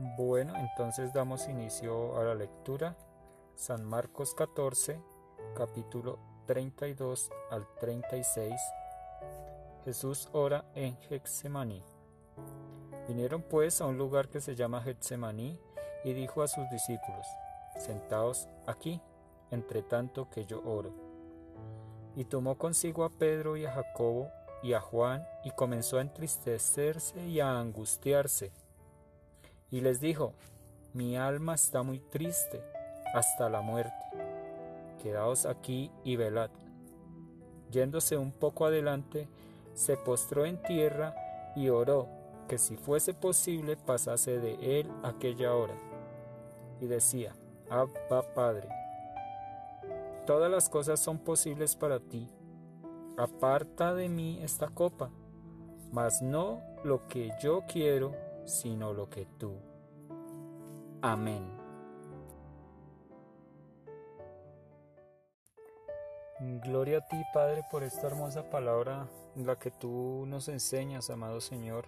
Bueno, entonces damos inicio a la lectura. San Marcos 14, capítulo 32 al 36. Jesús ora en Getsemaní. Vinieron pues a un lugar que se llama Getsemaní y dijo a sus discípulos, Sentaos aquí, entre tanto que yo oro. Y tomó consigo a Pedro y a Jacobo y a Juan y comenzó a entristecerse y a angustiarse. Y les dijo, Mi alma está muy triste hasta la muerte. Quedaos aquí y velad. Yéndose un poco adelante, se postró en tierra y oró que si fuese posible pasase de él aquella hora. Y decía, Abba Padre, todas las cosas son posibles para ti. Aparta de mí esta copa, mas no lo que yo quiero, sino lo que tú. Amén. Gloria a ti, Padre, por esta hermosa palabra, la que tú nos enseñas, amado Señor,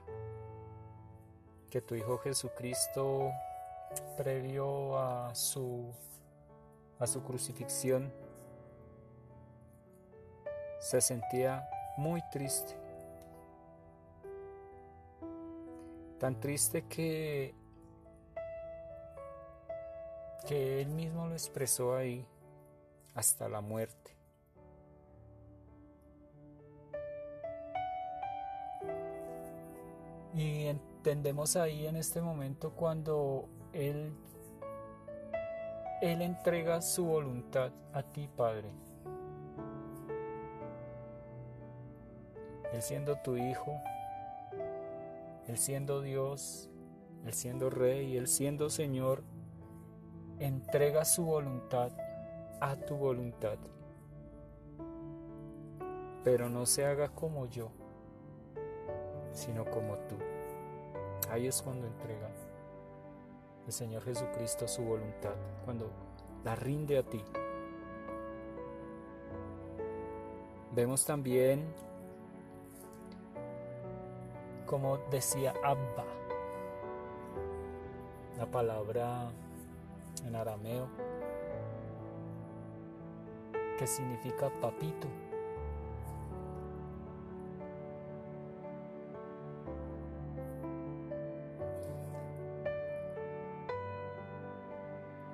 que tu Hijo Jesucristo, previo a su, a su crucifixión, se sentía muy triste. Tan triste que, que él mismo lo expresó ahí hasta la muerte. Y entendemos ahí en este momento cuando Él, Él entrega su voluntad a ti, Padre. Él siendo tu Hijo, Él siendo Dios, Él siendo Rey, Él siendo Señor, entrega su voluntad a tu voluntad. Pero no se haga como yo sino como tú. Ahí es cuando entrega el Señor Jesucristo su voluntad, cuando la rinde a ti. Vemos también, como decía Abba, la palabra en arameo que significa papito.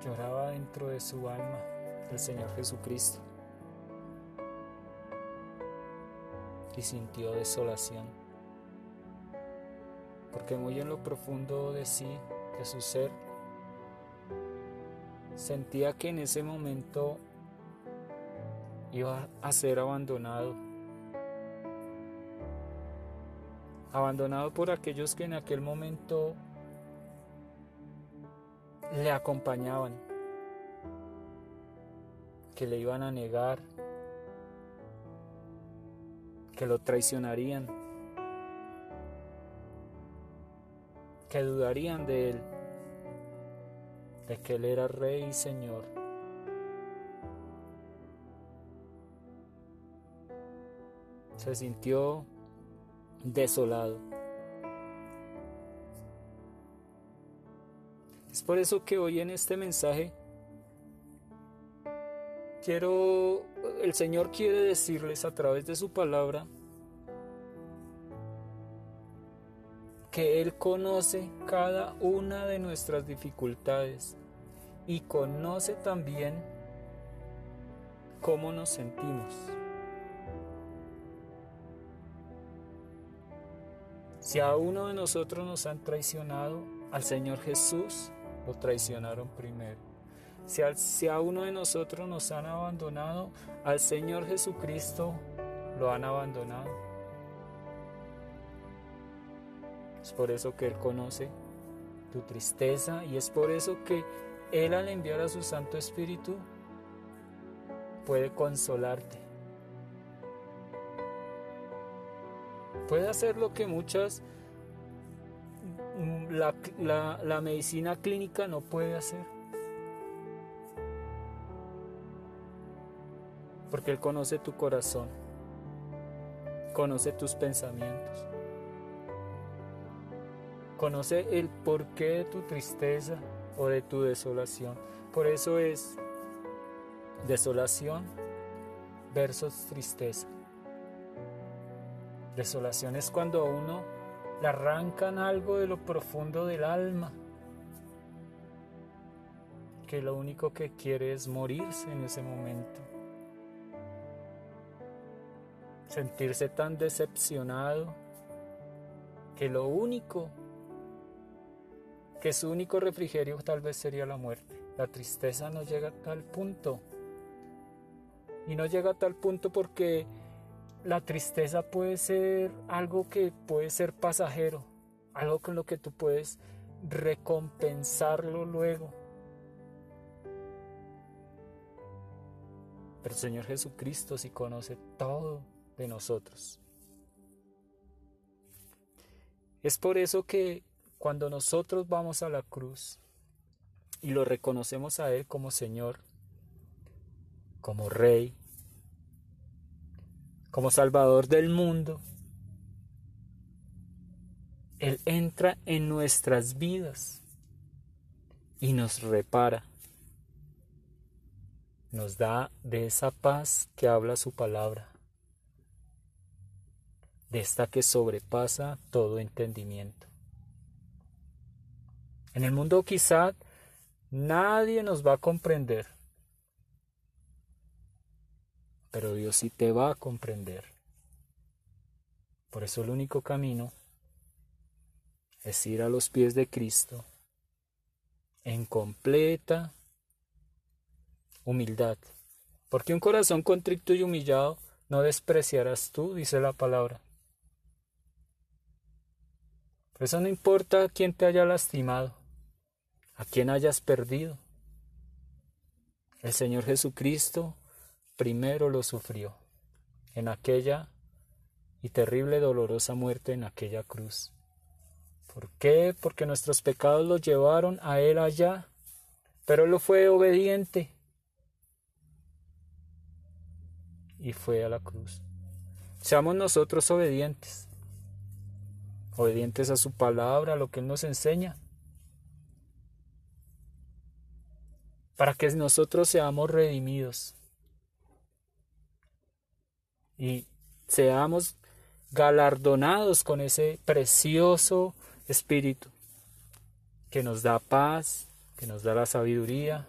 lloraba dentro de su alma el Señor Jesucristo y sintió desolación, porque muy en lo profundo de sí, de su ser, sentía que en ese momento iba a ser abandonado, abandonado por aquellos que en aquel momento le acompañaban, que le iban a negar, que lo traicionarían, que dudarían de él, de que él era rey y señor. Se sintió desolado. Es por eso que hoy en este mensaje quiero, el Señor quiere decirles a través de su palabra que Él conoce cada una de nuestras dificultades y conoce también cómo nos sentimos. Si a uno de nosotros nos han traicionado, al Señor Jesús lo traicionaron primero. Si a, uno de nosotros nos han abandonado, al Señor Jesucristo lo han abandonado. Es por eso que Él conoce tu tristeza y es por eso que Él al enviar a su Santo Espíritu puede consolarte. Puede hacer lo que muchas la, medicina clínica no puede hacer. Porque Él conoce tu corazón, conoce tus pensamientos. Conoce el porqué de tu tristeza o de tu desolación. Por eso es desolación versus tristeza. Desolación es cuando a uno le arrancan algo de lo profundo del alma, que lo único que quiere es morirse en ese momento. Sentirse tan decepcionado que lo único, que su único refrigerio tal vez sería la muerte. La tristeza no llega a tal punto. Y no llega a tal punto porque la tristeza puede ser algo que puede ser pasajero, algo con lo que tú puedes recompensarlo luego. Pero el Señor Jesucristo sí conoce todo de nosotros. Es por eso que cuando nosotros vamos a la cruz y lo reconocemos a Él como Señor, como Rey, como Salvador del mundo, Él entra en nuestras vidas y nos repara, nos da de esa paz que habla su palabra, de esta que sobrepasa todo entendimiento. En el mundo quizá nadie nos va a comprender, pero Dios sí te va a comprender. Por eso el único camino es ir a los pies de Cristo en completa humildad. Porque un corazón contrito y humillado no despreciarás tú, dice la palabra. Por eso no importa quién te haya lastimado, a quién hayas perdido. El Señor Jesucristo primero lo sufrió en aquella y terrible dolorosa muerte en aquella cruz. ¿Por qué? Porque nuestros pecados lo llevaron a Él allá, pero Él fue obediente y fue a la cruz. Seamos nosotros obedientes, obedientes a su palabra, a lo que Él nos enseña, para que nosotros seamos redimidos y seamos galardonados con ese precioso espíritu que nos da paz, que nos da la sabiduría,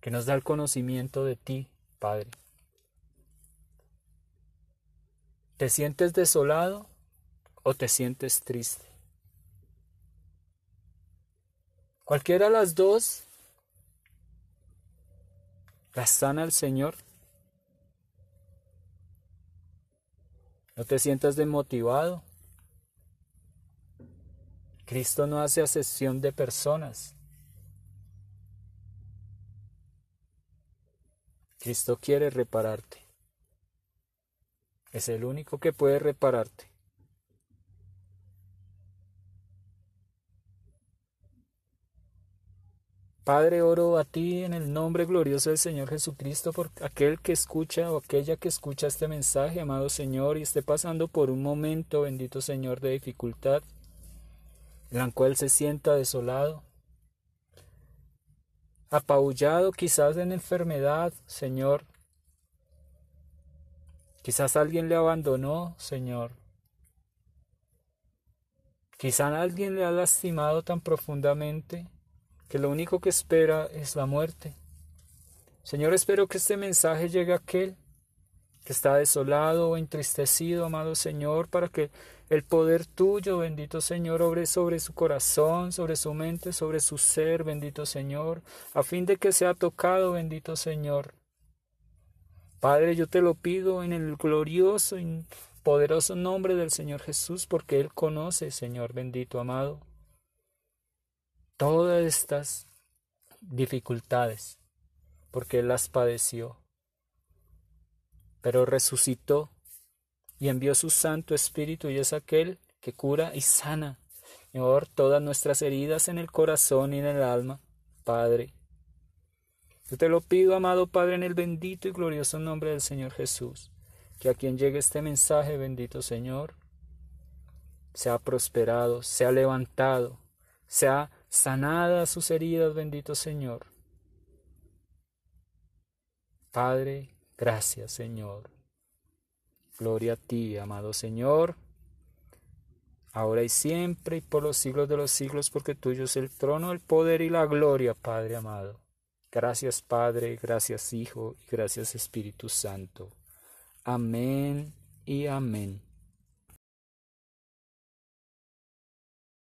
que nos da el conocimiento de ti, Padre. ¿Te sientes desolado o te sientes triste? Cualquiera de las dos las sana el Señor. No te sientas desmotivado. Cristo no hace asesión de personas. Cristo quiere repararte. Es el único que puede repararte. Padre, oro a ti en el nombre glorioso del Señor Jesucristo por aquel que escucha o aquella que escucha este mensaje, amado Señor, y esté pasando por un momento, bendito Señor, de dificultad, en la cual se sienta desolado, apabullado quizás en enfermedad, Señor. Quizás alguien le abandonó, Señor. Quizás alguien le ha lastimado tan profundamente que lo único que espera es la muerte. Señor, espero que este mensaje llegue a aquel que está desolado o entristecido, amado Señor, para que el poder tuyo, bendito Señor, obre sobre su corazón, sobre su mente, sobre su ser, bendito Señor, a fin de que sea tocado, bendito Señor. Padre, yo te lo pido en el glorioso y poderoso nombre del Señor Jesús, porque Él conoce, Señor bendito, amado todas estas dificultades, porque Él las padeció, pero resucitó y envió su Santo Espíritu y es aquel que cura y sana, Señor, todas nuestras heridas en el corazón y en el alma, Padre. Yo te lo pido, amado Padre, en el bendito y glorioso nombre del Señor Jesús, que a quien llegue este mensaje, bendito Señor, sea prosperado, sea levantado, sea sanada sus heridas, bendito Señor. Padre, gracias Señor. Gloria a ti, amado Señor, ahora y siempre y por los siglos de los siglos, porque tuyo es el trono, el poder y la gloria, Padre amado. Gracias Padre, gracias Hijo y gracias Espíritu Santo. Amén y amén.